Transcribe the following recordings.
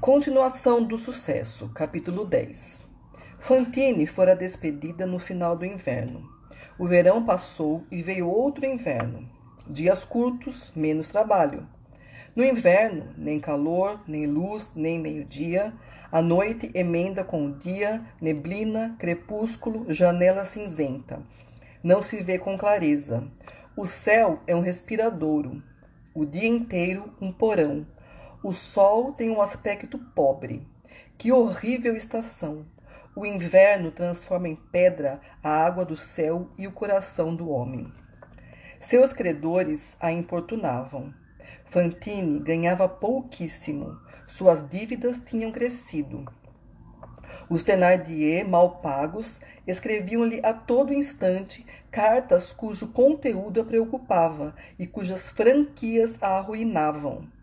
Continuação do sucesso, capítulo 10. Fantine fora despedida no final do inverno. O verão passou e veio outro inverno. Dias curtos, menos trabalho. No inverno, nem calor, nem luz, nem meio-dia. A noite emenda com o dia, neblina, crepúsculo, janela cinzenta. Não se vê com clareza. O céu é um respiradouro. O dia inteiro um porão. O sol tem um aspecto pobre. Que horrível estação! O inverno transforma em pedra a água do céu e o coração do homem. Seus credores a importunavam. Fantine ganhava pouquíssimo. Suas dívidas tinham crescido. Os Thenardier, mal pagos, escreviam-lhe a todo instante cartas cujo conteúdo a preocupava e cujas franquias a arruinavam.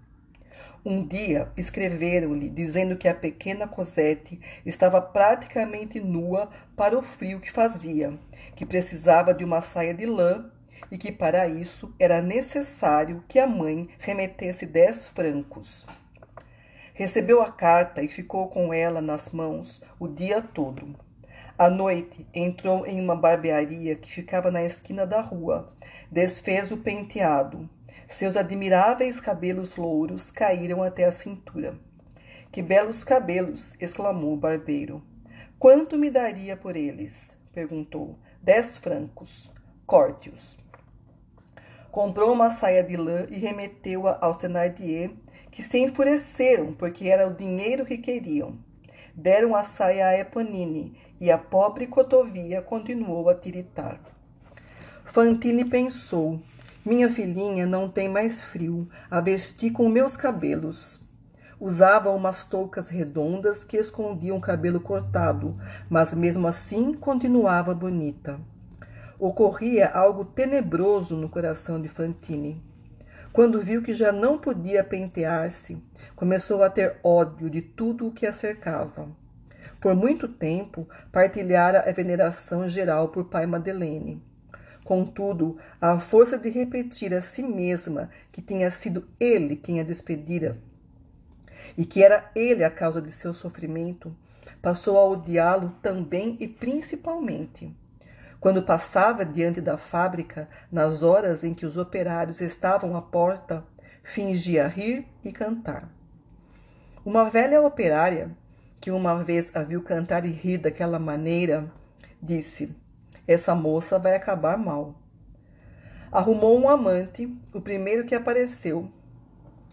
Um dia escreveram-lhe dizendo que a pequena Cosette estava praticamente nua para o frio que fazia, que precisava de uma saia de lã e que para isso era necessário que a mãe remetesse dez francos. Recebeu a carta e ficou com ela nas mãos o dia todo. À noite, entrou em uma barbearia que ficava na esquina da rua. Desfez o penteado. Seus admiráveis cabelos louros caíram até a cintura. Que belos cabelos! exclamou o barbeiro. Quanto me daria por eles? perguntou. Dez francos. Corte-os. Comprou uma saia de lã e remeteu-a aos Thenardier, que se enfureceram porque era o dinheiro que queriam. Deram a saia a Eponine e a pobre cotovia continuou a tiritar. Fantine pensou: minha filhinha não tem mais frio, a vesti com meus cabelos. Usava umas toucas redondas que escondiam o cabelo cortado, mas mesmo assim continuava bonita ocorria algo tenebroso no coração de Fantine. Quando viu que já não podia pentear-se, começou a ter ódio de tudo o que a cercava. Por muito tempo, partilhara a veneração geral por pai Madeleine. Contudo, à força de repetir a si mesma que tinha sido ele quem a despedira e que era ele a causa de seu sofrimento, passou a odiá-lo também e principalmente. Quando passava diante da fábrica, nas horas em que os operários estavam à porta, fingia rir e cantar. Uma velha operária, que uma vez a viu cantar e rir daquela maneira, disse: Essa moça vai acabar mal. Arrumou um amante, o primeiro que apareceu,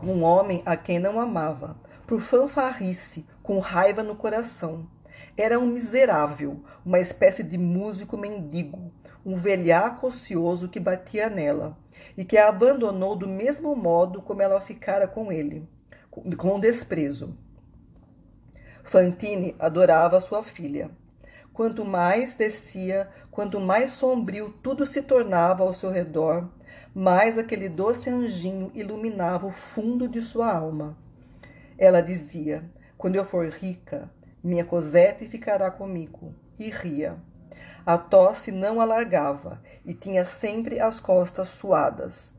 um homem a quem não amava, por fanfarrice, com raiva no coração era um miserável, uma espécie de músico mendigo, um velhaco ocioso que batia nela e que a abandonou do mesmo modo como ela ficara com ele, com desprezo. Fantine adorava sua filha. Quanto mais descia, quanto mais sombrio tudo se tornava ao seu redor, mais aquele doce anjinho iluminava o fundo de sua alma. Ela dizia: Quando eu for rica, minha Cosette ficará comigo. E ria. A tosse não alargava e tinha sempre as costas suadas.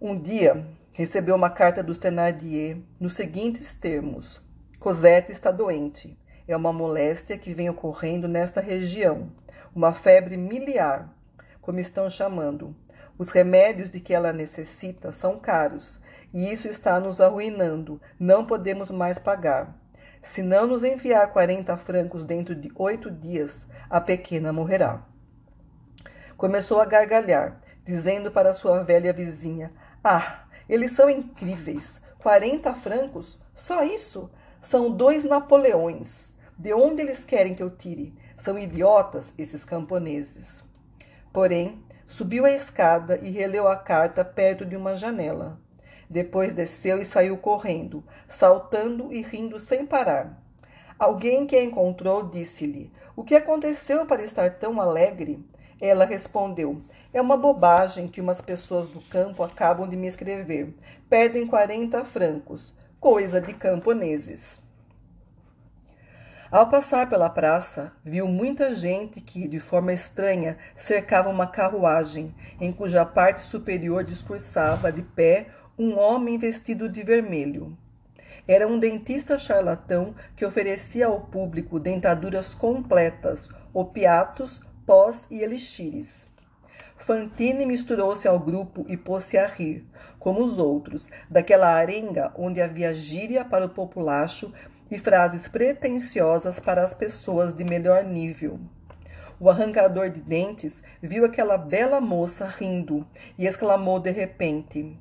Um dia recebeu uma carta dos Thenardier nos seguintes termos: Cosette está doente. É uma moléstia que vem ocorrendo nesta região, uma febre miliar, como estão chamando. Os remédios de que ela necessita são caros e isso está nos arruinando. Não podemos mais pagar. Se não nos enviar quarenta francos dentro de oito dias, a pequena morrerá. Começou a gargalhar, dizendo para sua velha vizinha: Ah, eles são incríveis! Quarenta francos? Só isso? São dois Napoleões. De onde eles querem que eu tire? São idiotas esses camponeses. Porém, subiu a escada e releu a carta perto de uma janela. Depois desceu e saiu correndo, saltando e rindo sem parar. Alguém que a encontrou disse-lhe: O que aconteceu para estar tão alegre? Ela respondeu: É uma bobagem que umas pessoas do campo acabam de me escrever. Perdem 40 francos. Coisa de camponeses. Ao passar pela praça, viu muita gente que, de forma estranha, cercava uma carruagem, em cuja parte superior discursava, de pé, um homem vestido de vermelho. Era um dentista charlatão que oferecia ao público dentaduras completas, opiatos, pós e elixires. Fantine misturou-se ao grupo e pôs-se a rir, como os outros, daquela arenga onde havia gíria para o populacho e frases pretensiosas para as pessoas de melhor nível. O arrancador de dentes viu aquela bela moça rindo e exclamou de repente: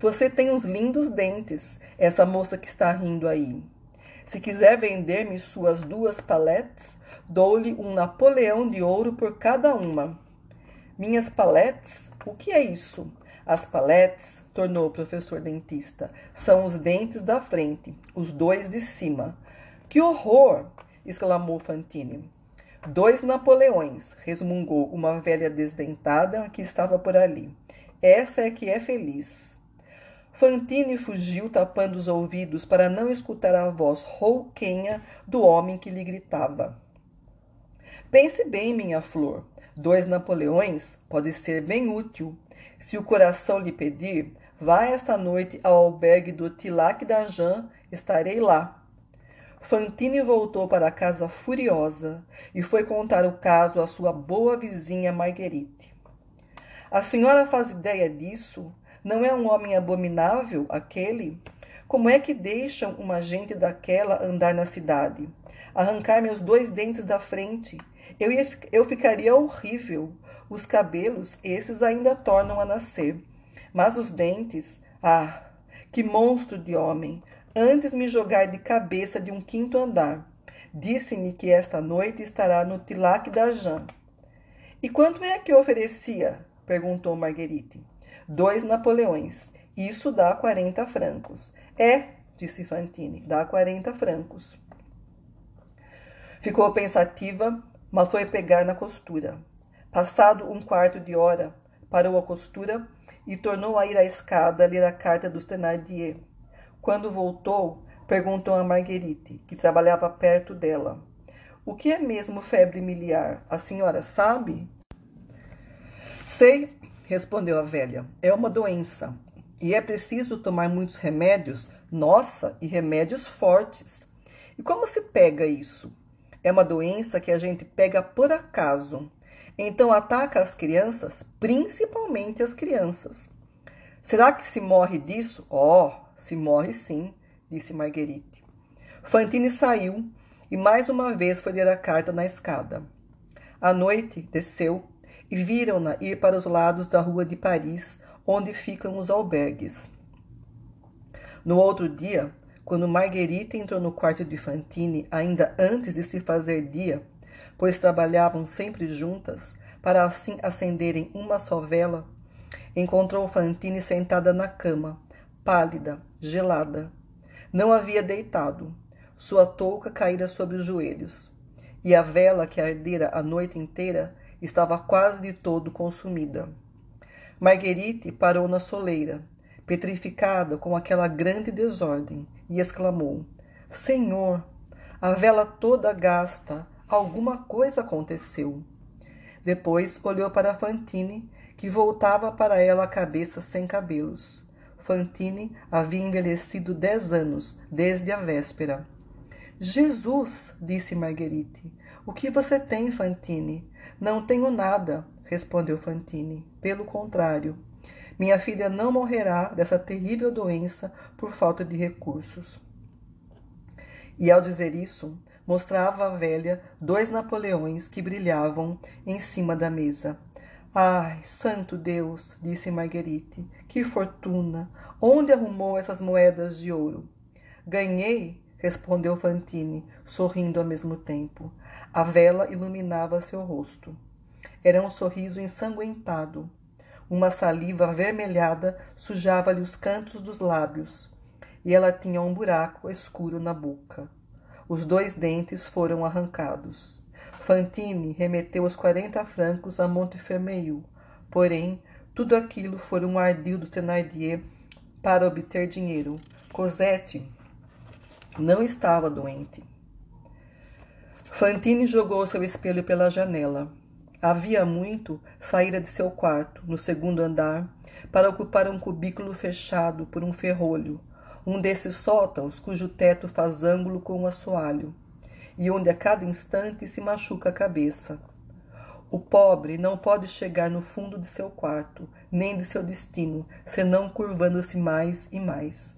Você tem uns lindos dentes, essa moça que está rindo aí. Se quiser vender-me suas duas paletes, dou-lhe um Napoleão de ouro por cada uma. Minhas paletes? O que é isso? As paletes, tornou o professor dentista, são os dentes da frente, os dois de cima. Que horror! exclamou Fantine. Dois Napoleões, resmungou uma velha desdentada que estava por ali. Essa é que é feliz. Fantine fugiu, tapando os ouvidos para não escutar a voz rouquenha do homem que lhe gritava. Pense bem, minha flor. Dois Napoleões pode ser bem útil. Se o coração lhe pedir, vá esta noite ao albergue do Tilac d'Argent, estarei lá. Fantine voltou para casa furiosa e foi contar o caso à sua boa vizinha Marguerite. A senhora faz ideia disso? Não é um homem abominável aquele? Como é que deixam uma gente daquela andar na cidade? Arrancar meus dois dentes da frente? Eu, ia, eu ficaria horrível. Os cabelos, esses ainda tornam a nascer. Mas os dentes, ah, que monstro de homem! antes me jogar de cabeça de um quinto andar. Disse-me que esta noite estará no Tilac d'Argent. E quanto é que oferecia? perguntou Marguerite. Dois Napoleões. Isso dá quarenta francos. É, disse Fantine, dá quarenta francos. Ficou pensativa, mas foi pegar na costura. Passado um quarto de hora, parou a costura e tornou a ir à escada ler a carta dos Thénardier. Quando voltou, perguntou a Marguerite, que trabalhava perto dela. O que é mesmo febre miliar? A senhora sabe? Sei, respondeu a velha. É uma doença. E é preciso tomar muitos remédios, nossa, e remédios fortes. E como se pega isso? É uma doença que a gente pega por acaso. Então ataca as crianças, principalmente as crianças. Será que se morre disso? Oh, se morre sim, disse Marguerite. Fantine saiu e mais uma vez foi ler a carta na escada. À noite, desceu e viram-na ir para os lados da rua de Paris, onde ficam os albergues. No outro dia, quando Marguerite entrou no quarto de Fantine, ainda antes de se fazer dia, pois trabalhavam sempre juntas, para assim acenderem uma só vela, encontrou Fantine sentada na cama, pálida, gelada. Não havia deitado. Sua touca caíra sobre os joelhos. E a vela que ardera a noite inteira estava quase de todo consumida. Marguerite parou na soleira, petrificada com aquela grande desordem, e exclamou: Senhor, a vela toda gasta, alguma coisa aconteceu. Depois olhou para Fantine, que voltava para ela a cabeça sem cabelos. Fantine havia envelhecido dez anos desde a véspera. Jesus, disse Marguerite. O que você tem, Fantine? Não tenho nada, respondeu Fantine. Pelo contrário, minha filha não morrerá dessa terrível doença por falta de recursos. E ao dizer isso, mostrava à velha dois Napoleões que brilhavam em cima da mesa. Ai, santo Deus, disse Marguerite, que fortuna! Onde arrumou essas moedas de ouro? Ganhei, respondeu Fantine, sorrindo ao mesmo tempo. A vela iluminava seu rosto. Era um sorriso ensanguentado. Uma saliva avermelhada sujava-lhe os cantos dos lábios, e ela tinha um buraco escuro na boca. Os dois dentes foram arrancados. Fantine remeteu os quarenta francos a Montfermeil, porém, tudo aquilo foi um ardil do Thénardier para obter dinheiro. Cosette não estava doente. Fantine jogou seu espelho pela janela. Havia muito saíra de seu quarto, no segundo andar, para ocupar um cubículo fechado por um ferrolho, um desses sótãos cujo teto faz ângulo com um assoalho, e onde a cada instante se machuca a cabeça. O pobre não pode chegar no fundo de seu quarto, nem de seu destino, senão curvando-se mais e mais.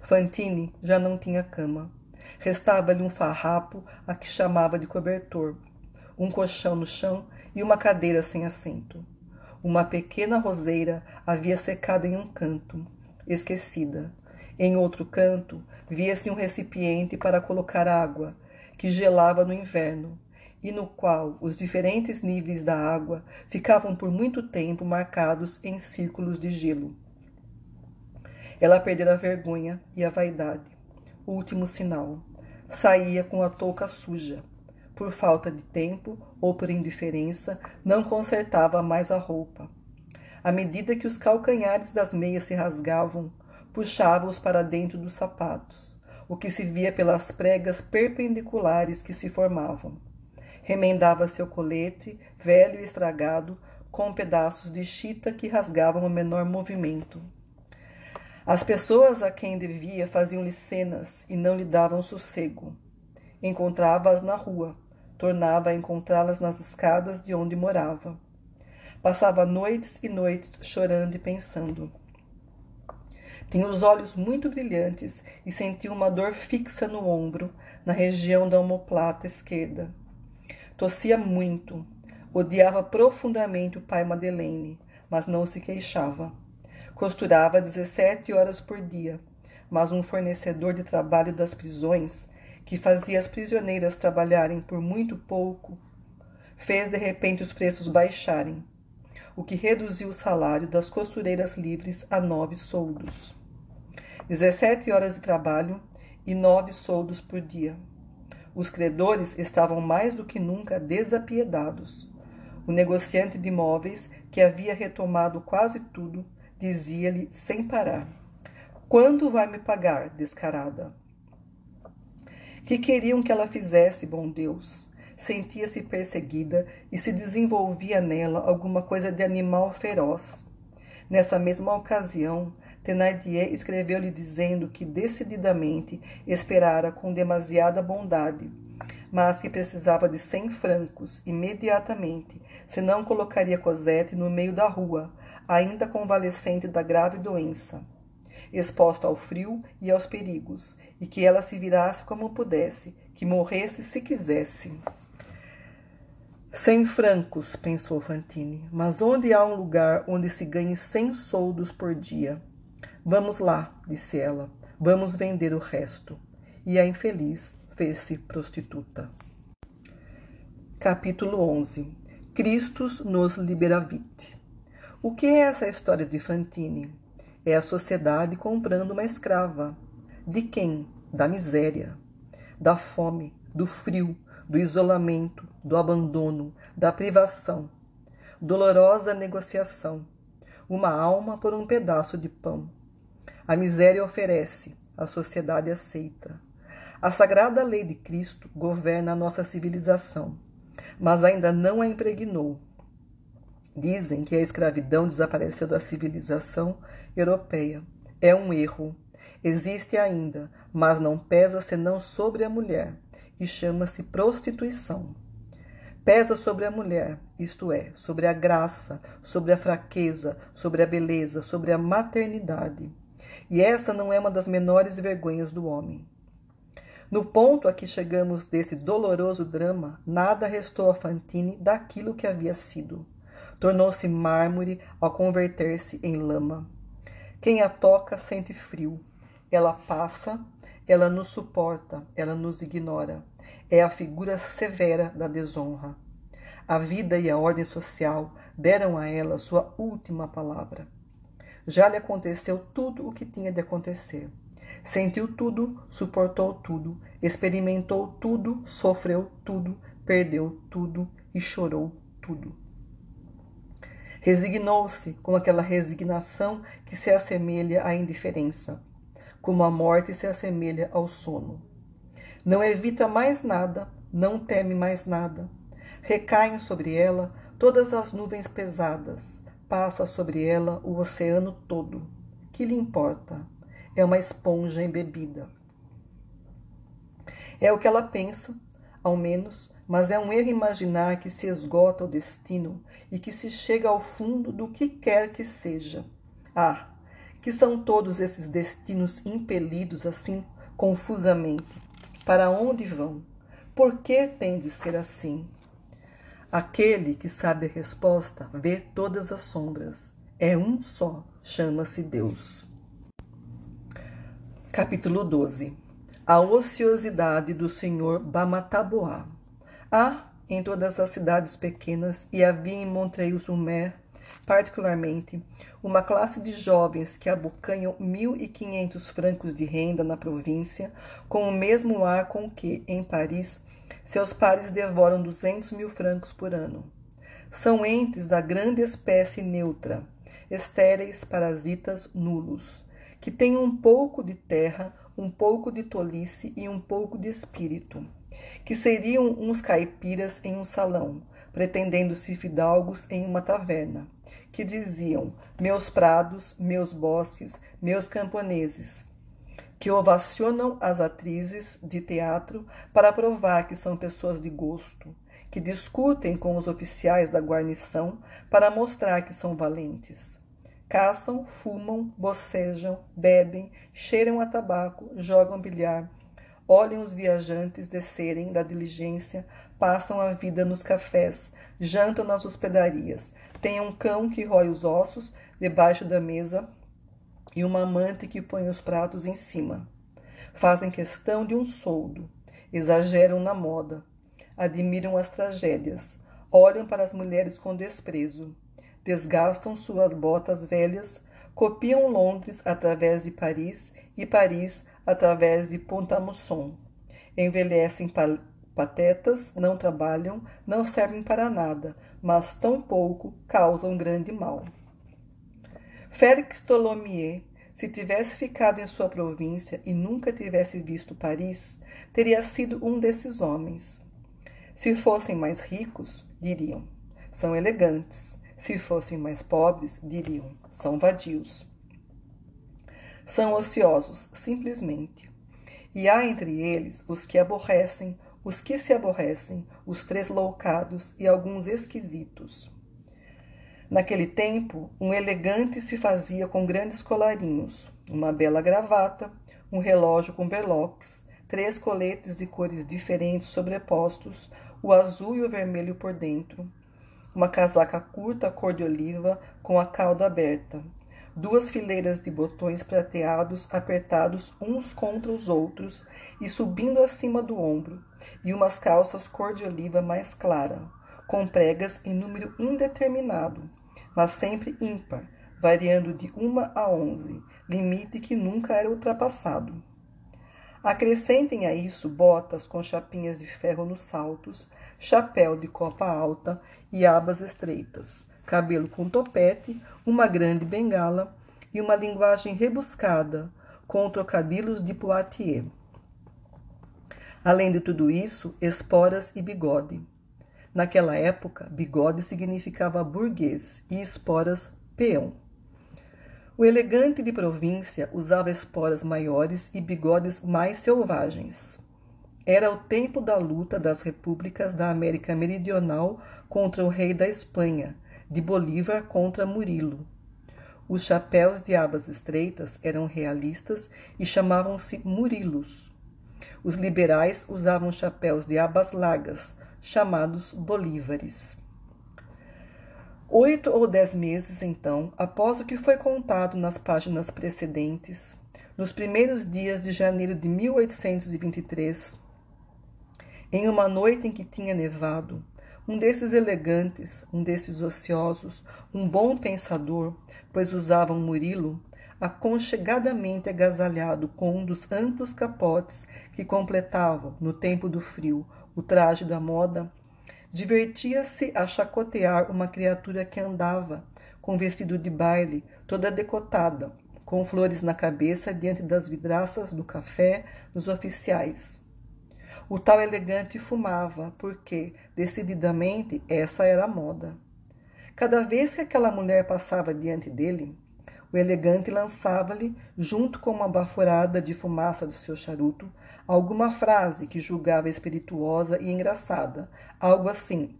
Fantine já não tinha cama. Restava-lhe um farrapo a que chamava de cobertor, um colchão no chão e uma cadeira sem assento. Uma pequena roseira havia secado em um canto, esquecida. Em outro canto, via-se um recipiente para colocar água, que gelava no inverno, e no qual os diferentes níveis da água ficavam por muito tempo marcados em círculos de gelo. Ela perdera a vergonha e a vaidade. Último sinal. Saía com a touca suja. Por falta de tempo ou por indiferença, não consertava mais a roupa. À medida que os calcanhares das meias se rasgavam, puxava-os para dentro dos sapatos, o que se via pelas pregas perpendiculares que se formavam. Remendava seu colete, velho e estragado, com pedaços de chita que rasgavam o menor movimento. As pessoas a quem devia faziam-lhe cenas e não lhe davam sossego. Encontrava-as na rua, tornava a encontrá-las nas escadas de onde morava. Passava noites e noites chorando e pensando. Tinha os olhos muito brilhantes e sentia uma dor fixa no ombro, na região da omoplata esquerda. Tossia muito. Odiava profundamente o pai Madeleine, mas não se queixava. Costurava 17 horas por dia, mas um fornecedor de trabalho das prisões, que fazia as prisioneiras trabalharem por muito pouco, fez de repente os preços baixarem, o que reduziu o salário das costureiras livres a nove soldos. 17 horas de trabalho e nove soldos por dia. Os credores estavam mais do que nunca desapiedados. O negociante de imóveis, que havia retomado quase tudo, dizia-lhe sem parar: Quando vai me pagar, descarada? Que queriam que ela fizesse, bom Deus? Sentia-se perseguida e se desenvolvia nela alguma coisa de animal feroz. Nessa mesma ocasião, Thénardier escreveu-lhe dizendo que decididamente esperara com demasiada bondade, mas que precisava de cem francos imediatamente, senão colocaria Cosette no meio da rua, ainda convalescente da grave doença, exposta ao frio e aos perigos, e que ela se virasse como pudesse, que morresse se quisesse. Cem francos, pensou Fantine, mas onde há um lugar onde se ganhe cem soldos por dia? Vamos lá, disse ela, vamos vender o resto. E a infeliz fez-se prostituta. Capítulo 11 Christus nos liberavit. O que é essa história de Fantine? É a sociedade comprando uma escrava. De quem? Da miséria, da fome, do frio, do isolamento, do abandono, da privação. Dolorosa negociação. Uma alma por um pedaço de pão. A miséria oferece, a sociedade aceita. A sagrada lei de Cristo governa a nossa civilização, mas ainda não a impregnou. Dizem que a escravidão desapareceu da civilização europeia. É um erro. Existe ainda, mas não pesa senão sobre a mulher, e chama-se prostituição. Pesa sobre a mulher, isto é, sobre a graça, sobre a fraqueza, sobre a beleza, sobre a maternidade. E essa não é uma das menores vergonhas do homem. No ponto a que chegamos desse doloroso drama, nada restou a Fantine daquilo que havia sido. Tornou-se mármore ao converter-se em lama. Quem a toca sente frio. Ela passa, ela nos suporta, ela nos ignora. É a figura severa da desonra. A vida e a ordem social deram a ela sua última palavra. Já lhe aconteceu tudo o que tinha de acontecer. Sentiu tudo, suportou tudo, experimentou tudo, sofreu tudo, perdeu tudo e chorou tudo. Resignou-se com aquela resignação que se assemelha à indiferença, como a morte se assemelha ao sono. Não evita mais nada, não teme mais nada. Recaem sobre ela todas as nuvens pesadas, passa sobre ela o oceano todo. Que lhe importa? é uma esponja embebida. É o que ela pensa, ao menos, mas é um erro imaginar que se esgota o destino e que se chega ao fundo do que quer que seja. Ah, que são todos esses destinos impelidos assim confusamente? Para onde vão? Por que tem de ser assim? Aquele que sabe a resposta vê todas as sombras. É um só, chama-se Deus. Capítulo 12 A ociosidade do senhor Bamataboá. Há em todas as cidades pequenas e havia em Montreuil-sur-Mer, particularmente, uma classe de jovens que abocanham mil e quinhentos francos de renda na província, com o mesmo ar com que, em Paris, seus pares devoram duzentos mil francos por ano. São entes da grande espécie neutra, estéreis, parasitas, nulos que tem um pouco de terra, um pouco de tolice e um pouco de espírito, que seriam uns caipiras em um salão, pretendendo-se fidalgos em uma taverna, que diziam: Meus prados, meus bosques, meus camponeses, que ovacionam as atrizes de teatro para provar que são pessoas de gosto, que discutem com os oficiais da guarnição para mostrar que são valentes. Caçam, fumam, bocejam, bebem, cheiram a tabaco, jogam bilhar, olham os viajantes descerem da diligência, passam a vida nos cafés, jantam nas hospedarias, têm um cão que rói os ossos debaixo da mesa e uma amante que põe os pratos em cima. Fazem questão de um soldo, exageram na moda, admiram as tragédias, olham para as mulheres com desprezo desgastam suas botas velhas, copiam Londres através de Paris e Paris através de Pont-à-Mousson. Envelhecem pa patetas, não trabalham, não servem para nada, mas tão pouco causam grande mal. Félix Tholomyès, se tivesse ficado em sua província e nunca tivesse visto Paris, teria sido um desses homens. Se fossem mais ricos, diriam, são elegantes. Se fossem mais pobres, diriam: são vadios. São ociosos, simplesmente. E há entre eles os que aborrecem, os que se aborrecem, os tresloucados e alguns esquisitos. Naquele tempo, um elegante se fazia com grandes colarinhos, uma bela gravata, um relógio com berloques, três coletes de cores diferentes sobrepostos, o azul e o vermelho por dentro, uma casaca curta cor de oliva com a cauda aberta, duas fileiras de botões prateados apertados uns contra os outros e subindo acima do ombro, e umas calças cor de oliva mais clara, com pregas em número indeterminado, mas sempre ímpar, variando de uma a onze, limite que nunca era ultrapassado. Acrescentem a isso botas com chapinhas de ferro nos saltos, chapéu de copa alta e abas estreitas, cabelo com topete, uma grande bengala e uma linguagem rebuscada, com trocadilhos de Poitiers. Além de tudo isso, esporas e bigode. Naquela época, bigode significava burguês e esporas peão. O elegante de província usava esporas maiores e bigodes mais selvagens. Era o tempo da luta das repúblicas da América Meridional contra o rei da Espanha, de Bolívar contra Murilo. Os chapéus de abas estreitas eram realistas e chamavam-se Murilos. Os liberais usavam chapéus de abas largas, chamados bolívares. Oito ou dez meses, então, após o que foi contado nas páginas precedentes, nos primeiros dias de janeiro de 1823, em uma noite em que tinha nevado, um desses elegantes, um desses ociosos, um bom pensador, pois usava um Murilo, aconchegadamente agasalhado com um dos amplos capotes que completavam, no tempo do frio, o traje da moda, Divertia-se a chacotear uma criatura que andava, com vestido de baile, toda decotada, com flores na cabeça diante das vidraças do café dos oficiais. O tal elegante fumava, porque, decididamente, essa era a moda. Cada vez que aquela mulher passava diante dele, O elegante lançava-lhe, junto com uma baforada de fumaça do seu charuto, alguma frase que julgava espirituosa e engraçada, algo assim: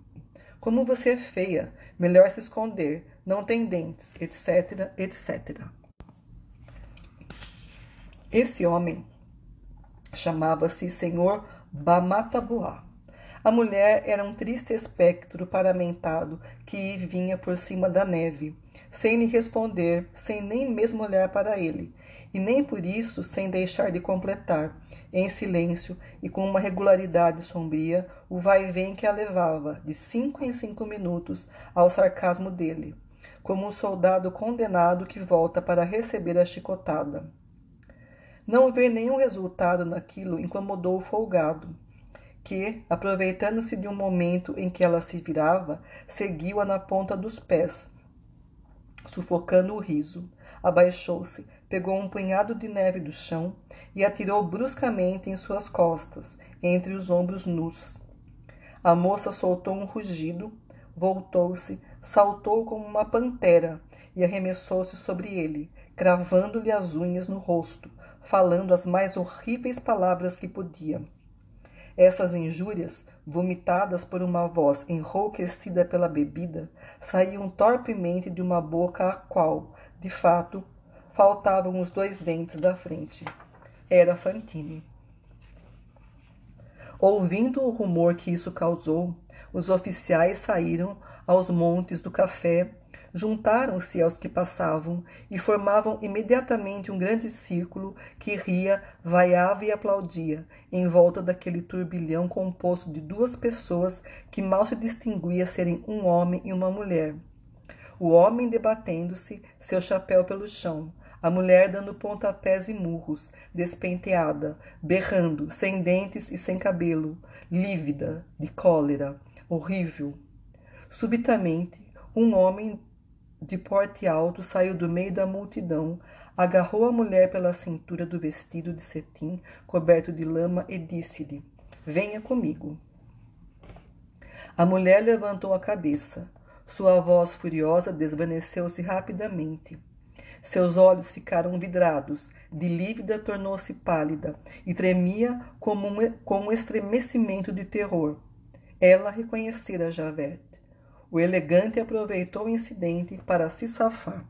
Como você é feia, melhor se esconder, não tem dentes, etc, etc. Esse homem chamava-se Senhor Bamataboá. A mulher era um triste espectro paramentado que vinha por cima da neve, sem lhe responder, sem nem mesmo olhar para ele, e nem por isso sem deixar de completar, em silêncio e com uma regularidade sombria, o vai-vem que a levava, de cinco em cinco minutos, ao sarcasmo dele, como um soldado condenado que volta para receber a chicotada. Não ver nenhum resultado naquilo incomodou o folgado que, aproveitando-se de um momento em que ela se virava, seguiu-a na ponta dos pés, sufocando o riso. Abaixou-se, pegou um punhado de neve do chão e atirou bruscamente em suas costas, entre os ombros nus. A moça soltou um rugido, voltou-se, saltou como uma pantera e arremessou-se sobre ele, cravando-lhe as unhas no rosto, falando as mais horríveis palavras que podia. Essas injúrias, vomitadas por uma voz enrouquecida pela bebida, saíam torpemente de uma boca a qual, de fato, faltavam os dois dentes da frente. Era Fantine. Ouvindo o rumor que isso causou, os oficiais saíram aos montes do café juntaram-se aos que passavam e formavam imediatamente um grande círculo que ria, vaiava e aplaudia, em volta daquele turbilhão composto de duas pessoas que mal se distinguia serem um homem e uma mulher. O homem debatendo-se, seu chapéu pelo chão, a mulher dando pontapés e murros, despenteada, berrando, sem dentes e sem cabelo, lívida, de cólera, horrível. Subitamente, um homem de porte alto, saiu do meio da multidão, agarrou a mulher pela cintura do vestido de cetim coberto de lama e disse-lhe: Venha comigo. A mulher levantou a cabeça. Sua voz furiosa desvaneceu-se rapidamente. Seus olhos ficaram vidrados, de lívida tornou-se pálida e tremia como um, com um estremecimento de terror. Ela reconhecera Javert. O elegante aproveitou o incidente para se safar.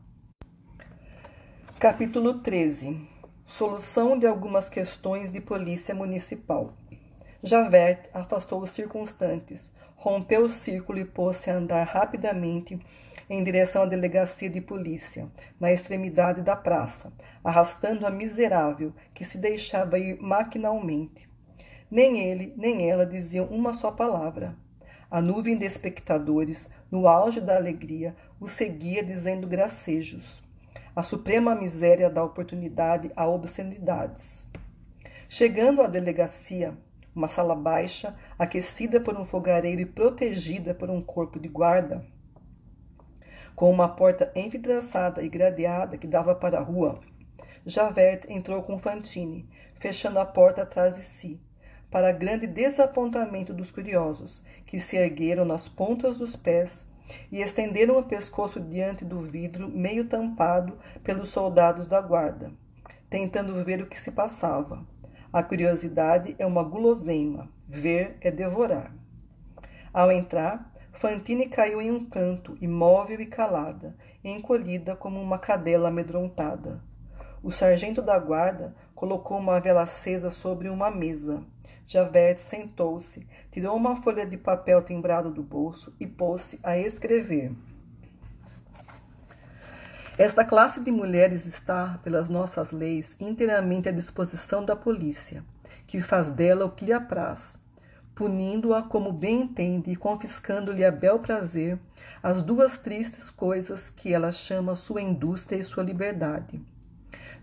Capítulo 13 Solução de algumas questões de polícia municipal. Javert afastou os circunstantes, rompeu o círculo e pôs-se a andar rapidamente em direção à delegacia de polícia, na extremidade da praça, arrastando a miserável que se deixava ir maquinalmente. Nem ele, nem ela diziam uma só palavra. A nuvem de espectadores, no auge da alegria, o seguia dizendo gracejos. A suprema miséria dá oportunidade a obscenidades. Chegando à delegacia, uma sala baixa, aquecida por um fogareiro e protegida por um corpo de guarda, com uma porta envidraçada e gradeada que dava para a rua, Javert entrou com Fantine, fechando a porta atrás de si para grande desapontamento dos curiosos, que se ergueram nas pontas dos pés e estenderam o pescoço diante do vidro meio tampado pelos soldados da guarda, tentando ver o que se passava. A curiosidade é uma guloseima, ver é devorar. Ao entrar, Fantine caiu em um canto, imóvel e calada, encolhida como uma cadela amedrontada. O sargento da guarda colocou uma vela acesa sobre uma mesa Javert sentou-se, tirou uma folha de papel timbrado do bolso e pôs-se a escrever. Esta classe de mulheres está, pelas nossas leis, inteiramente à disposição da polícia, que faz dela o que lhe apraz, punindo-a como bem entende e confiscando-lhe a bel prazer as duas tristes coisas que ela chama sua indústria e sua liberdade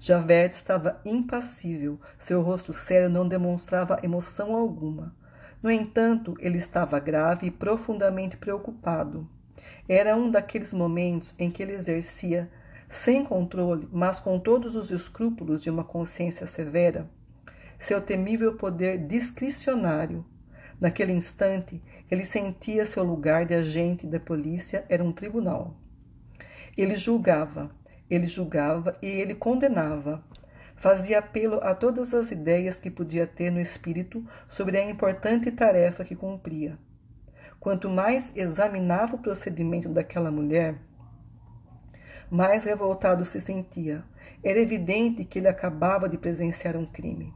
Javert estava impassível, seu rosto sério não demonstrava emoção alguma. No entanto, ele estava grave e profundamente preocupado. Era um daqueles momentos em que ele exercia, sem controle, mas com todos os escrúpulos de uma consciência severa, seu temível poder discricionário. Naquele instante, ele sentia seu lugar de agente da polícia era um tribunal. Ele julgava, ele julgava e ele condenava. Fazia apelo a todas as ideias que podia ter no espírito sobre a importante tarefa que cumpria. Quanto mais examinava o procedimento daquela mulher, mais revoltado se sentia. Era evidente que ele acabava de presenciar um crime.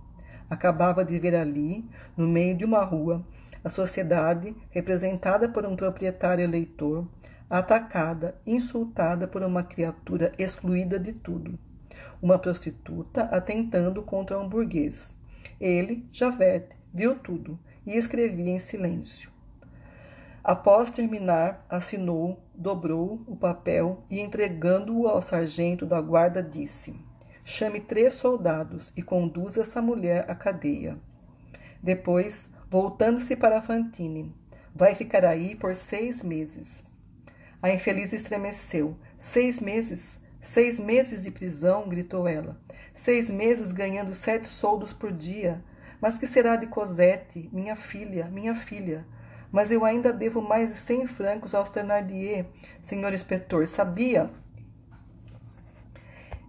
Acabava de ver ali, no meio de uma rua, a sociedade, representada por um proprietário eleitor, atacada, insultada por uma criatura excluída de tudo. Uma prostituta atentando contra um burguês. Ele, Javert, viu tudo e escrevia em silêncio. Após terminar, assinou, dobrou o papel e, entregando-o ao sargento da guarda, disse: Chame três soldados e conduza essa mulher à cadeia. Depois, voltando-se para Fantine, vai ficar aí por seis meses. A infeliz estremeceu. Seis meses? Seis meses de prisão, gritou ela. Seis meses ganhando sete soldos por dia. Mas que será de Cosette, minha filha, minha filha? Mas eu ainda devo mais de cem francos aos Thenardier, senhor inspetor, sabia?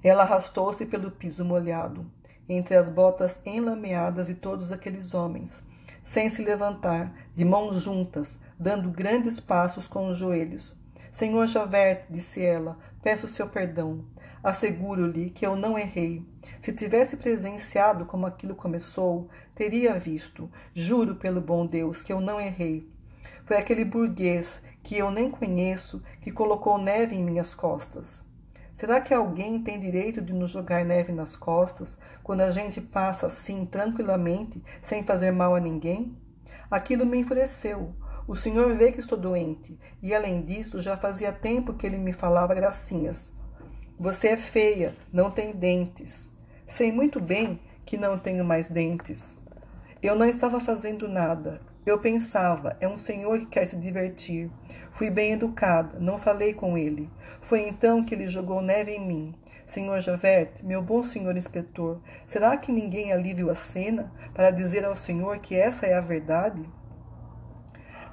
Ela arrastou-se pelo piso molhado, entre as botas enlameadas de todos aqueles homens, sem se levantar, de mãos juntas, dando grandes passos com os joelhos. Senhor Javert, disse ela, peço seu perdão. Asseguro-lhe que eu não errei. Se tivesse presenciado como aquilo começou, teria visto. Juro pelo bom Deus que eu não errei. Foi aquele burguês que eu nem conheço que colocou neve em minhas costas. Será que alguém tem direito de nos jogar neve nas costas quando a gente passa assim tranquilamente, sem fazer mal a ninguém? Aquilo me enfureceu. O senhor vê que estou doente, e além disso, já fazia tempo que ele me falava gracinhas. Você é feia, não tem dentes. Sei muito bem que não tenho mais dentes. Eu não estava fazendo nada. Eu pensava, é um senhor que quer se divertir. Fui bem educada, não falei com ele. Foi então que ele jogou neve em mim. Senhor Javert, meu bom senhor inspetor, será que ninguém ali viu a cena para dizer ao senhor que essa é a verdade?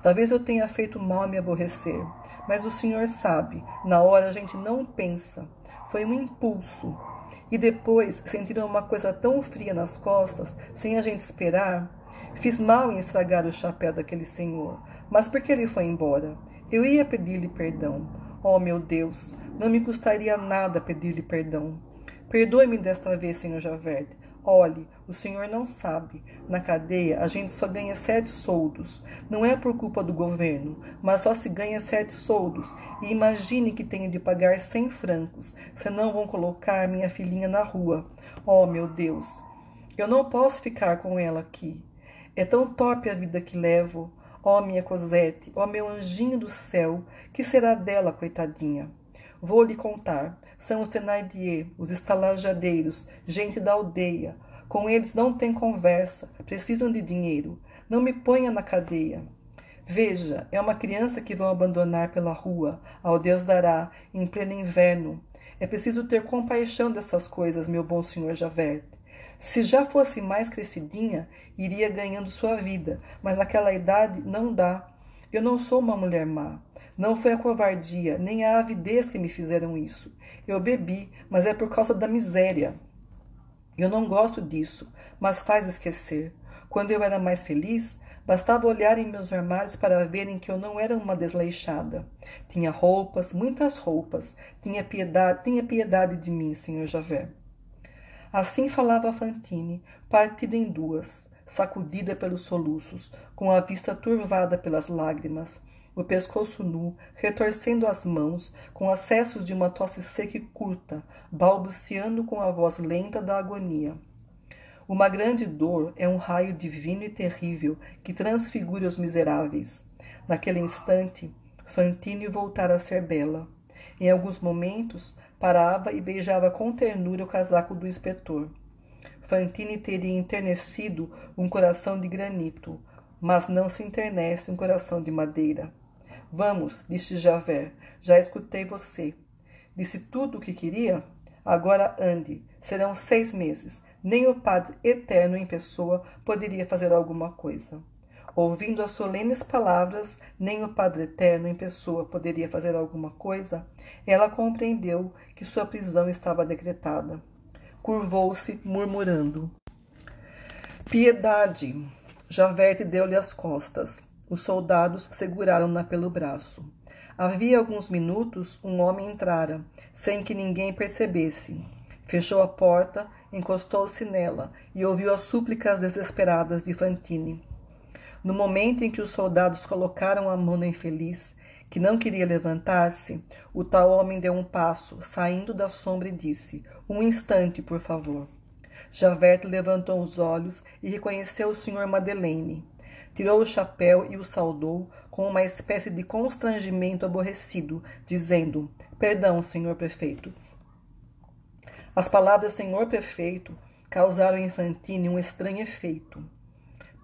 Talvez eu tenha feito mal me aborrecer, mas o senhor sabe, na hora a gente não pensa. Foi um impulso. E depois sentiram uma coisa tão fria nas costas, sem a gente esperar. Fiz mal em estragar o chapéu daquele senhor, mas por que ele foi embora? Eu ia pedir-lhe perdão. Oh, meu Deus, não me custaria nada pedir-lhe perdão. Perdoe-me desta vez, senhor Javert. Olhe, o senhor não sabe. Na cadeia a gente só ganha sete soldos. Não é por culpa do governo, mas só se ganha sete soldos. E imagine que tenho de pagar cem francos, senão vão colocar minha filhinha na rua. Oh, meu Deus! Eu não posso ficar com ela aqui. É tão torpe a vida que levo. Oh, minha Cosette, oh, meu anjinho do céu, que será dela, coitadinha? Vou lhe contar. São os Thenardier, os estalajadeiros, gente da aldeia. Com eles não tem conversa, precisam de dinheiro. Não me ponha na cadeia. Veja, é uma criança que vão abandonar pela rua, ao Deus dará, em pleno inverno. É preciso ter compaixão dessas coisas, meu bom senhor Javert. Se já fosse mais crescidinha, iria ganhando sua vida, mas naquela idade não dá. Eu não sou uma mulher má. Não foi a covardia, nem a avidez que me fizeram isso. Eu bebi, mas é por causa da miséria. Eu não gosto disso, mas faz esquecer. Quando eu era mais feliz, bastava olhar em meus armários para verem que eu não era uma desleixada. Tinha roupas, muitas roupas. Tinha piedade, tinha piedade de mim, senhor Javert. Assim falava Fantine, partida em duas, sacudida pelos soluços, com a vista turvada pelas lágrimas, o pescoço nu, retorcendo as mãos, com acessos de uma tosse seca e curta, balbuciando com a voz lenta da agonia. Uma grande dor é um raio divino e terrível que transfigura os miseráveis. Naquele instante, Fantine voltara a ser bela. Em alguns momentos, Parava e beijava com ternura o casaco do inspetor. Fantine teria enternecido um coração de granito, mas não se enternece um coração de madeira. Vamos, disse Javert, já escutei você. Disse tudo o que queria? Agora ande, serão seis meses. Nem o Padre Eterno em pessoa poderia fazer alguma coisa. ouvindo as solenes palavras, nem o Padre Eterno em pessoa poderia fazer alguma coisa, ela compreendeu que sua prisão estava decretada. Curvou-se, murmurando: Piedade! Javerte deu-lhe as costas. Os soldados seguraram-na pelo braço. Havia alguns minutos, um homem entrara, sem que ninguém percebesse. Fechou a porta, encostou-se nela e ouviu as súplicas desesperadas de Fantine. No momento em que os soldados colocaram a mão na infeliz, que não queria levantar-se, o tal homem deu um passo, saindo da sombra e disse: Um instante, por favor. Javert levantou os olhos e reconheceu o Sr. Madeleine. Tirou o chapéu e o saudou com uma espécie de constrangimento aborrecido, dizendo: Perdão, senhor prefeito. As palavras senhor prefeito causaram em Fantine um estranho efeito.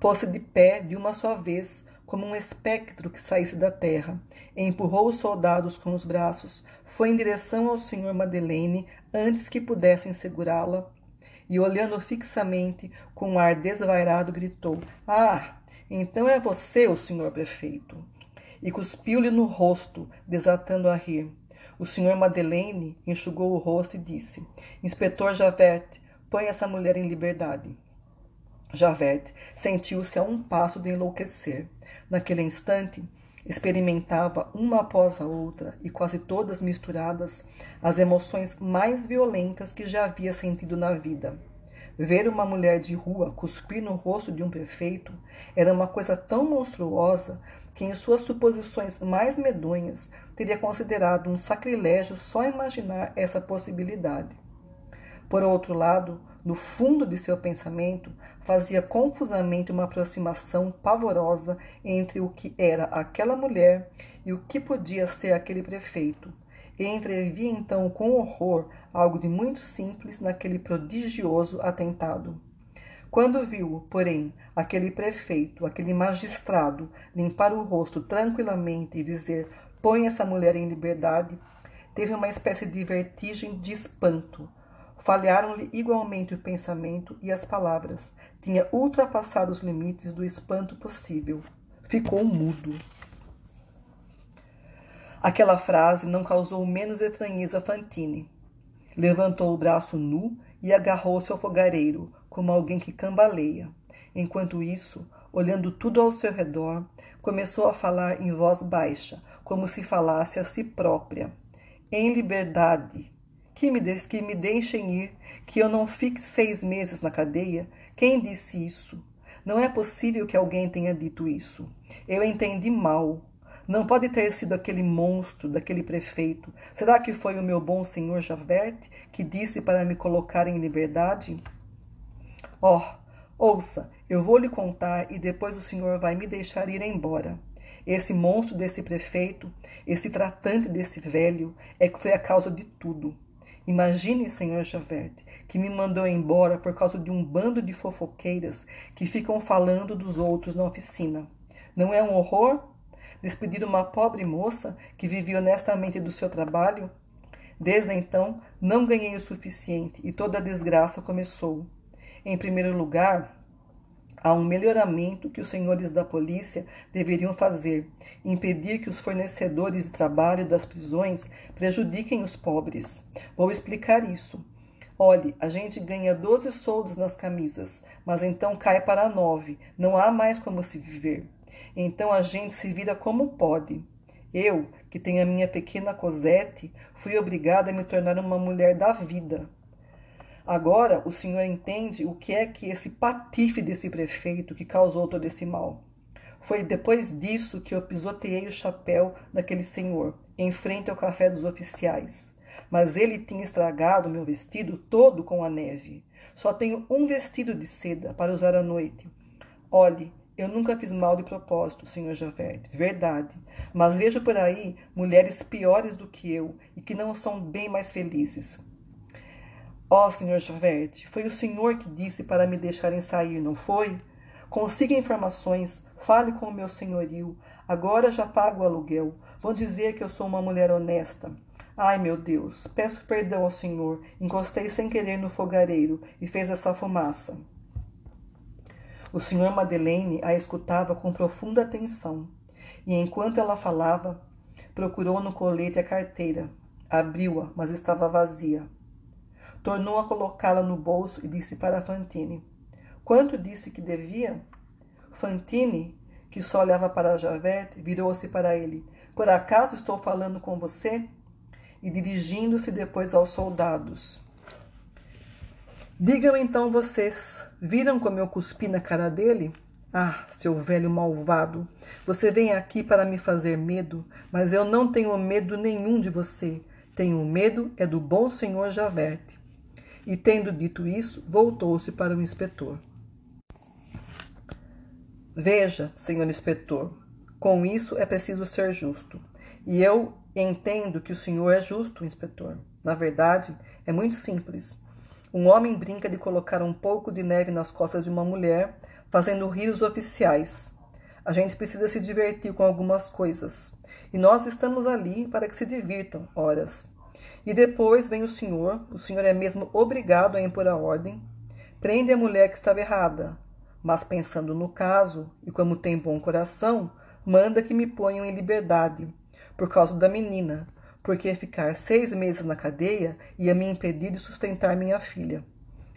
Pôs-se de pé de uma só vez, como um espectro que saísse da terra. Empurrou os soldados com os braços, foi em direção ao senhor Madeleine antes que pudessem segurá-la e, olhando fixamente, com um ar desvairado, gritou: Ah! Então é você, o senhor prefeito. E cuspiu-lhe no rosto, desatando a rir. O senhor Madeleine enxugou o rosto e disse: Inspetor Javert, põe essa mulher em liberdade. Javert sentiu-se a um passo de enlouquecer. Naquele instante, experimentava uma após a outra e quase todas misturadas as emoções mais violentas que já havia sentido na vida. Ver uma mulher de rua cuspir no rosto de um prefeito era uma coisa tão monstruosa que, em suas suposições mais medonhas, teria considerado um sacrilégio só imaginar essa possibilidade. Por outro lado, no fundo de seu pensamento, fazia confusamente uma aproximação pavorosa entre o que era aquela mulher e o que podia ser aquele prefeito e entrevia então com horror algo de muito simples naquele prodigioso atentado. Quando viu, porém, aquele prefeito, aquele magistrado, limpar o rosto tranquilamente e dizer: Põe essa mulher em liberdade, teve uma espécie de vertigem de espanto. Falharam-lhe igualmente o pensamento e as palavras. Tinha ultrapassado os limites do espanto possível. Ficou mudo. Aquela frase não causou menos estranheza a Fantine. Levantou o braço nu e agarrou-se ao fogareiro, como alguém que cambaleia. Enquanto isso, olhando tudo ao seu redor, começou a falar em voz baixa, como se falasse a si própria. Em liberdade. Que me, des que me deixem ir, que eu não fique seis meses na cadeia. Quem disse isso? Não é possível que alguém tenha dito isso. Eu entendi mal. Não pode ter sido aquele monstro daquele prefeito. Será que foi o meu bom senhor Javert que disse para me colocar em liberdade? Oh, ouça, eu vou lhe contar e depois o senhor vai me deixar ir embora. Esse monstro desse prefeito, esse tratante desse velho, é que foi a causa de tudo. Imagine, senhor Javert, que me mandou embora por causa de um bando de fofoqueiras que ficam falando dos outros na oficina. Não é um horror? Despedir uma pobre moça que vivia honestamente do seu trabalho? Desde então, não ganhei o suficiente e toda a desgraça começou. Em primeiro lugar, há um melhoramento que os senhores da polícia deveriam fazer: impedir que os fornecedores de trabalho das prisões prejudiquem os pobres. Vou explicar isso. Olhe, a gente ganha 12 soldos nas camisas, mas então cai para nove. Não há mais como se viver. Então a gente se vira como pode. Eu, que tenho a minha pequena Cosette, fui obrigada a me tornar uma mulher da vida. Agora o senhor entende o que é que esse patife desse prefeito que causou todo esse mal. Foi depois disso que eu pisoteei o chapéu daquele senhor, em frente ao café dos oficiais. Mas ele tinha estragado meu vestido todo com a neve. Só tenho um vestido de seda para usar à noite. Olhe, eu nunca fiz mal de propósito, senhor Javert, verdade. Mas vejo por aí mulheres piores do que eu e que não são bem mais felizes. Ó, oh, senhor Javert, foi o senhor que disse para me deixarem sair, não foi? Consiga informações, fale com o meu senhorio. Agora já pago o aluguel. Vão dizer que eu sou uma mulher honesta. Ai, meu Deus, peço perdão ao senhor. Encostei sem querer no fogareiro e fez essa fumaça. O senhor Madeleine a escutava com profunda atenção, e enquanto ela falava, procurou no colete a carteira. Abriu-a, mas estava vazia. Tornou a colocá-la no bolso e disse para Fantine: Quanto disse que devia? Fantine, que só olhava para Javert, virou-se para ele. Por acaso estou falando com você? E dirigindo-se depois aos soldados. Digam então vocês, viram como eu cuspi na cara dele? Ah, seu velho malvado, você vem aqui para me fazer medo, mas eu não tenho medo nenhum de você. Tenho medo é do bom senhor Javerte. E tendo dito isso, voltou-se para o inspetor. Veja, senhor inspetor, com isso é preciso ser justo. E eu entendo que o senhor é justo, inspetor. Na verdade, é muito simples. Um homem brinca de colocar um pouco de neve nas costas de uma mulher, fazendo rir os oficiais. A gente precisa se divertir com algumas coisas. E nós estamos ali para que se divirtam, horas. E depois vem o senhor, o senhor é mesmo obrigado a impor a ordem, prende a mulher que estava errada, mas pensando no caso, e como tem bom coração, manda que me ponham em liberdade, por causa da menina, porque ficar seis meses na cadeia ia me impedir de sustentar minha filha.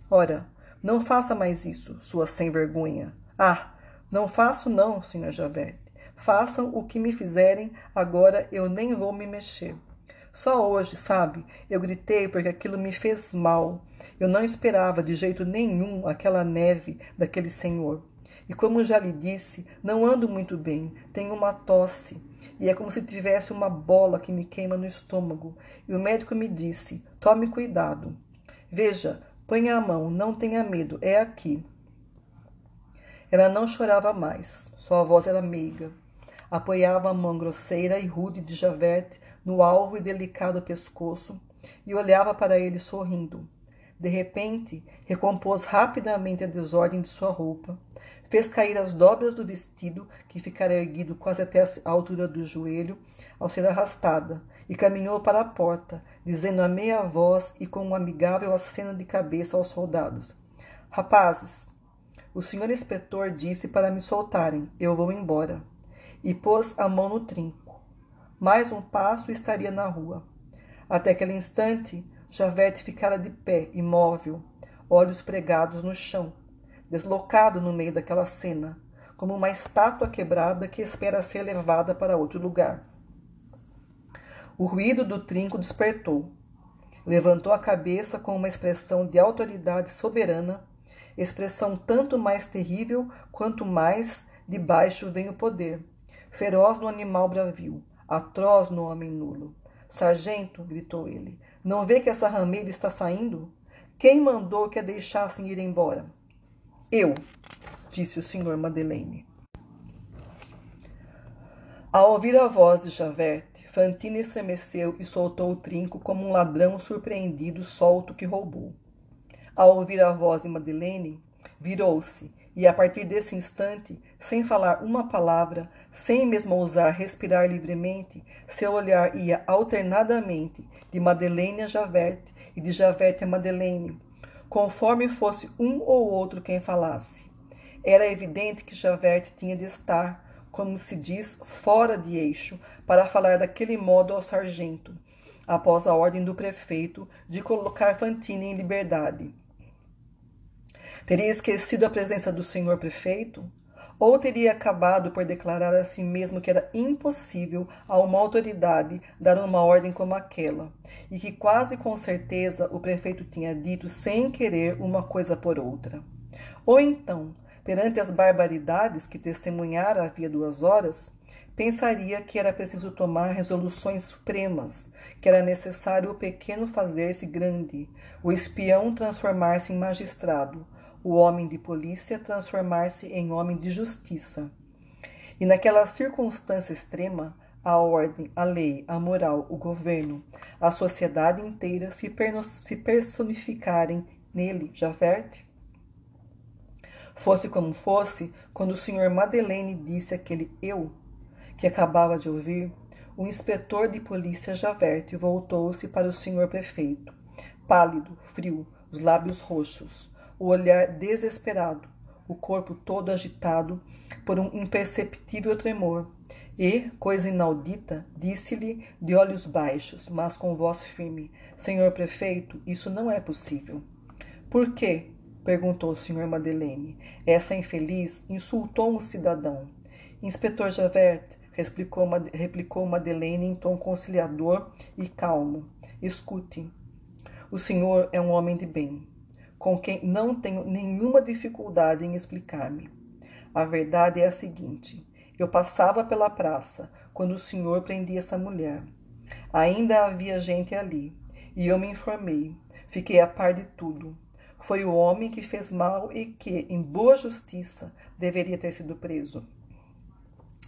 Ora, não faça mais isso, sua sem vergonha. Ah, não faço não, senhor Javert. Façam o que me fizerem, agora eu nem vou me mexer. Só hoje, sabe, eu gritei porque aquilo me fez mal. Eu não esperava de jeito nenhum aquela neve daquele senhor. E como já lhe disse, não ando muito bem, tenho uma tosse. E é como se tivesse uma bola que me queima no estômago. E o médico me disse: tome cuidado. Veja, ponha a mão, não tenha medo, é aqui. Ela não chorava mais, sua voz era meiga. Apoiava a mão grosseira e rude de Javert no alvo e delicado pescoço e olhava para ele sorrindo. De repente, recompôs rapidamente a desordem de sua roupa, fez cair as dobras do vestido, que ficara erguido quase até a altura do joelho, ao ser arrastada, e caminhou para a porta, dizendo a meia voz e com um amigável aceno de cabeça aos soldados: Rapazes, o senhor inspetor disse para me soltarem, eu vou embora. E pôs a mão no trinco. Mais um passo e estaria na rua. Até aquele instante, Javerte ficara de pé, imóvel, olhos pregados no chão, deslocado no meio daquela cena, como uma estátua quebrada que espera ser levada para outro lugar. O ruído do trinco despertou. Levantou a cabeça com uma expressão de autoridade soberana, expressão tanto mais terrível quanto mais de baixo vem o poder, feroz no animal bravio, atroz no homem nulo. Sargento, gritou ele, não vê que essa rameira está saindo? Quem mandou que a deixassem ir embora? Eu, disse o senhor Madeleine. Ao ouvir a voz de Javert, Fantine estremeceu e soltou o trinco como um ladrão surpreendido solto que roubou. Ao ouvir a voz de Madeleine, virou-se e, a partir desse instante, sem falar uma palavra, sem mesmo ousar respirar livremente, seu olhar ia alternadamente de Madeleine a Javert e de Javert a Madeleine, conforme fosse um ou outro quem falasse. Era evidente que Javert tinha de estar, como se diz, fora de eixo, para falar daquele modo ao sargento, após a ordem do prefeito de colocar Fantine em liberdade. Teria esquecido a presença do senhor prefeito? Ou teria acabado por declarar a si mesmo que era impossível a uma autoridade dar uma ordem como aquela, e que quase com certeza o prefeito tinha dito sem querer uma coisa por outra. Ou então, perante as barbaridades que testemunhara havia duas horas, pensaria que era preciso tomar resoluções supremas, que era necessário o pequeno fazer-se grande, o espião transformar-se em magistrado, o homem de polícia transformar-se em homem de justiça. E naquela circunstância extrema, a ordem, a lei, a moral, o governo, a sociedade inteira se, se personificarem nele, Javert? Fosse como fosse, quando o senhor Madeleine disse aquele eu que acabava de ouvir, o inspetor de polícia Javert voltou-se para o senhor prefeito, pálido, frio, os lábios roxos o olhar desesperado, o corpo todo agitado por um imperceptível tremor. E, coisa inaudita, disse-lhe de olhos baixos, mas com voz firme: Senhor prefeito, isso não é possível. Por quê? perguntou o senhor Madeleine. Essa infeliz insultou um cidadão. Inspetor Javert, replicou, replicou Madeleine em tom conciliador e calmo. Escute. O senhor é um homem de bem, com quem não tenho nenhuma dificuldade em explicar-me. A verdade é a seguinte: eu passava pela praça quando o senhor prendia essa mulher. Ainda havia gente ali, e eu me informei. Fiquei a par de tudo. Foi o homem que fez mal e que, em boa justiça, deveria ter sido preso.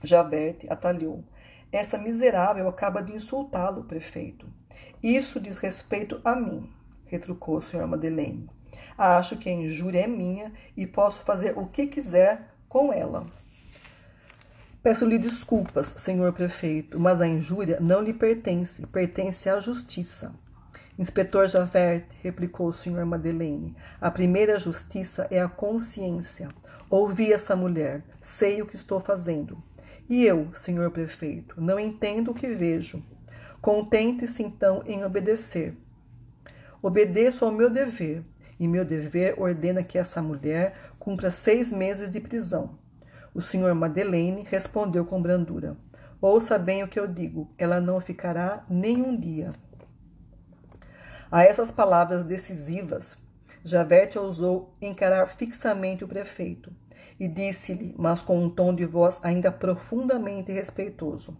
Javerte atalhou. Essa miserável acaba de insultá-lo, prefeito. Isso diz respeito a mim, retrucou o senhor Madeleine. Acho que a injúria é minha e posso fazer o que quiser com ela. Peço-lhe desculpas, senhor prefeito, mas a injúria não lhe pertence, pertence à justiça. Inspetor Javert, replicou o senhor Madeleine, a primeira justiça é a consciência. Ouvi essa mulher, sei o que estou fazendo. E eu, senhor prefeito, não entendo o que vejo. Contente-se então em obedecer. Obedeço ao meu dever, e meu dever ordena que essa mulher cumpra seis meses de prisão. O senhor Madeleine respondeu com brandura: Ouça bem o que eu digo, ela não ficará nem um dia. A essas palavras decisivas, Javerte ousou encarar fixamente o prefeito e disse-lhe, mas com um tom de voz ainda profundamente respeitoso: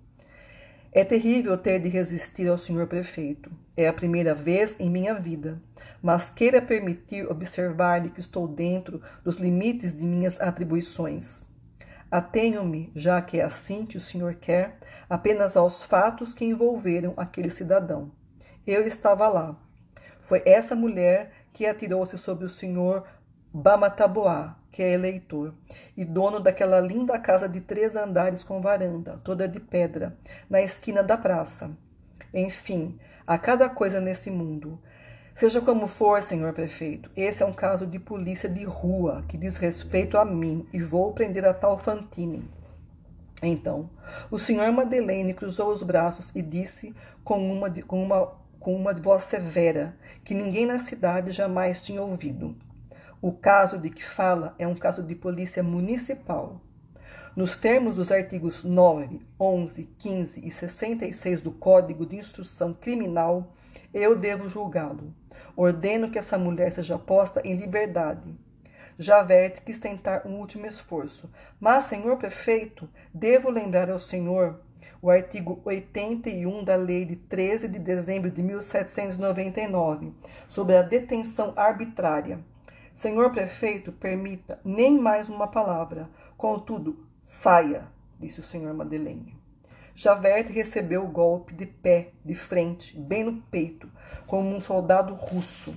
É terrível ter de resistir ao senhor prefeito. É a primeira vez em minha vida, mas queira permitir observar-lhe que estou dentro dos limites de minhas atribuições. Atenho-me, já que é assim que o senhor quer, apenas aos fatos que envolveram aquele cidadão. Eu estava lá. Foi essa mulher que atirou-se sobre o senhor Bamataboá, que é eleitor, e dono daquela linda casa de três andares com varanda, toda de pedra, na esquina da praça. Enfim, há cada coisa nesse mundo. Seja como for, senhor prefeito, esse é um caso de polícia de rua que diz respeito a mim e vou prender a tal Fantine. Então, o senhor Madeleine cruzou os braços e disse com uma, com uma, com uma voz severa que ninguém na cidade jamais tinha ouvido. O caso de que fala é um caso de polícia municipal. Nos termos dos artigos 9, 11, 15 e 66 do Código de Instrução Criminal, eu devo julgá-lo. Ordeno que essa mulher seja posta em liberdade. Javerte quis tentar um último esforço. Mas, senhor prefeito, devo lembrar ao senhor o artigo 81 da Lei de 13 de dezembro de 1799 sobre a detenção arbitrária. Senhor prefeito, permita nem mais uma palavra. Contudo, saia, disse o senhor Madeleine. Javert recebeu o golpe de pé, de frente, bem no peito, como um soldado russo.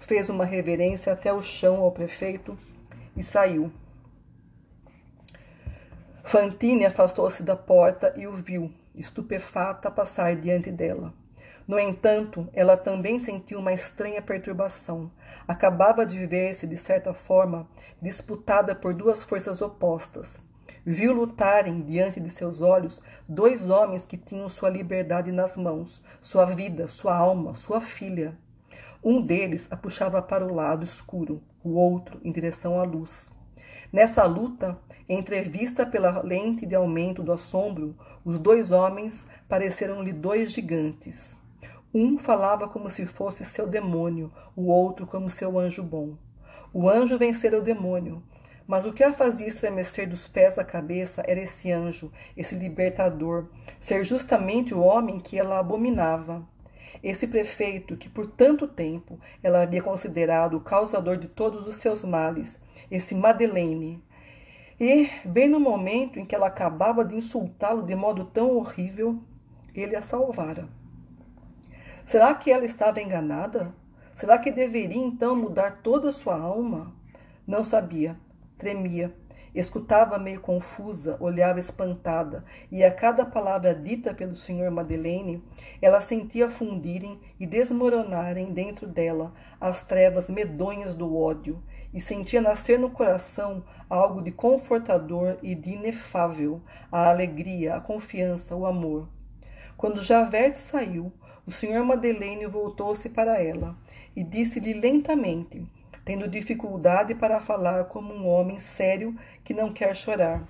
Fez uma reverência até o chão ao prefeito e saiu. Fantine afastou-se da porta e o viu, estupefata, passar diante dela. No entanto, ela também sentiu uma estranha perturbação. Acabava de ver-se, de certa forma, disputada por duas forças opostas viu lutarem diante de seus olhos dois homens que tinham sua liberdade nas mãos, sua vida, sua alma, sua filha. Um deles a puxava para o lado escuro, o outro em direção à luz. Nessa luta, entrevista pela lente de aumento do assombro, os dois homens pareceram-lhe dois gigantes. Um falava como se fosse seu demônio, o outro como seu anjo bom. O anjo vencera o demônio, mas o que a fazia estremecer dos pés à cabeça era esse anjo, esse libertador, ser justamente o homem que ela abominava. Esse prefeito que por tanto tempo ela havia considerado o causador de todos os seus males, esse Madeleine. E, bem no momento em que ela acabava de insultá-lo de modo tão horrível, ele a salvara. Será que ela estava enganada? Será que deveria então mudar toda a sua alma? Não sabia tremia. Escutava meio confusa, olhava espantada, e a cada palavra dita pelo senhor Madeleine, ela sentia fundirem e desmoronarem dentro dela as trevas medonhas do ódio, e sentia nascer no coração algo de confortador e de inefável, a alegria, a confiança, o amor. Quando Javerte saiu, o senhor Madeleine voltou-se para ela e disse-lhe lentamente, tendo dificuldade para falar como um homem sério que não quer chorar.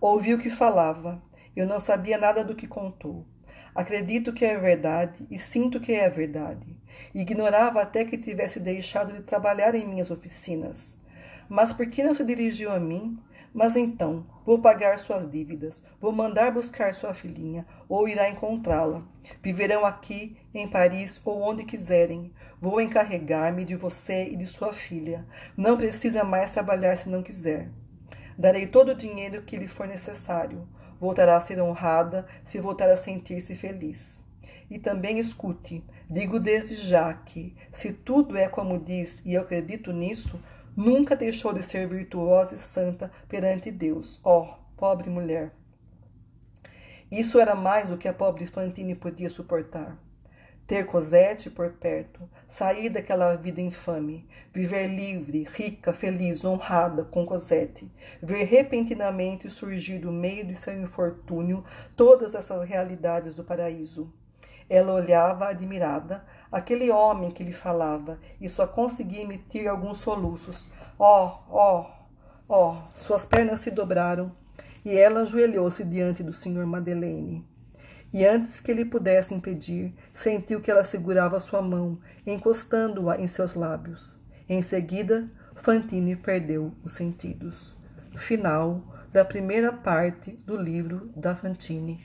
Ouviu que falava. Eu não sabia nada do que contou. Acredito que é verdade e sinto que é verdade. Ignorava até que tivesse deixado de trabalhar em minhas oficinas. Mas por que não se dirigiu a mim? Mas então, vou pagar suas dívidas, vou mandar buscar sua filhinha, ou irá encontrá-la. Viverão aqui, em Paris ou onde quiserem. Vou encarregar-me de você e de sua filha. Não precisa mais trabalhar se não quiser. Darei todo o dinheiro que lhe for necessário. Voltará a ser honrada se voltar a sentir-se feliz. E também escute, digo desde já que, se tudo é como diz e eu acredito nisso, nunca deixou de ser virtuosa e santa perante Deus. Ó, oh, pobre mulher! Isso era mais do que a pobre Fantine podia suportar. Ter Cosette por perto, sair daquela vida infame, viver livre, rica, feliz, honrada com Cosette, ver repentinamente surgir do meio de seu infortúnio todas essas realidades do paraíso. Ela olhava admirada aquele homem que lhe falava e só conseguia emitir alguns soluços. Oh, oh, oh! Suas pernas se dobraram e ela ajoelhou-se diante do senhor Madeleine. E antes que ele pudesse impedir, sentiu que ela segurava sua mão, encostando-a em seus lábios. Em seguida, Fantine perdeu os sentidos. Final da primeira parte do livro da Fantine.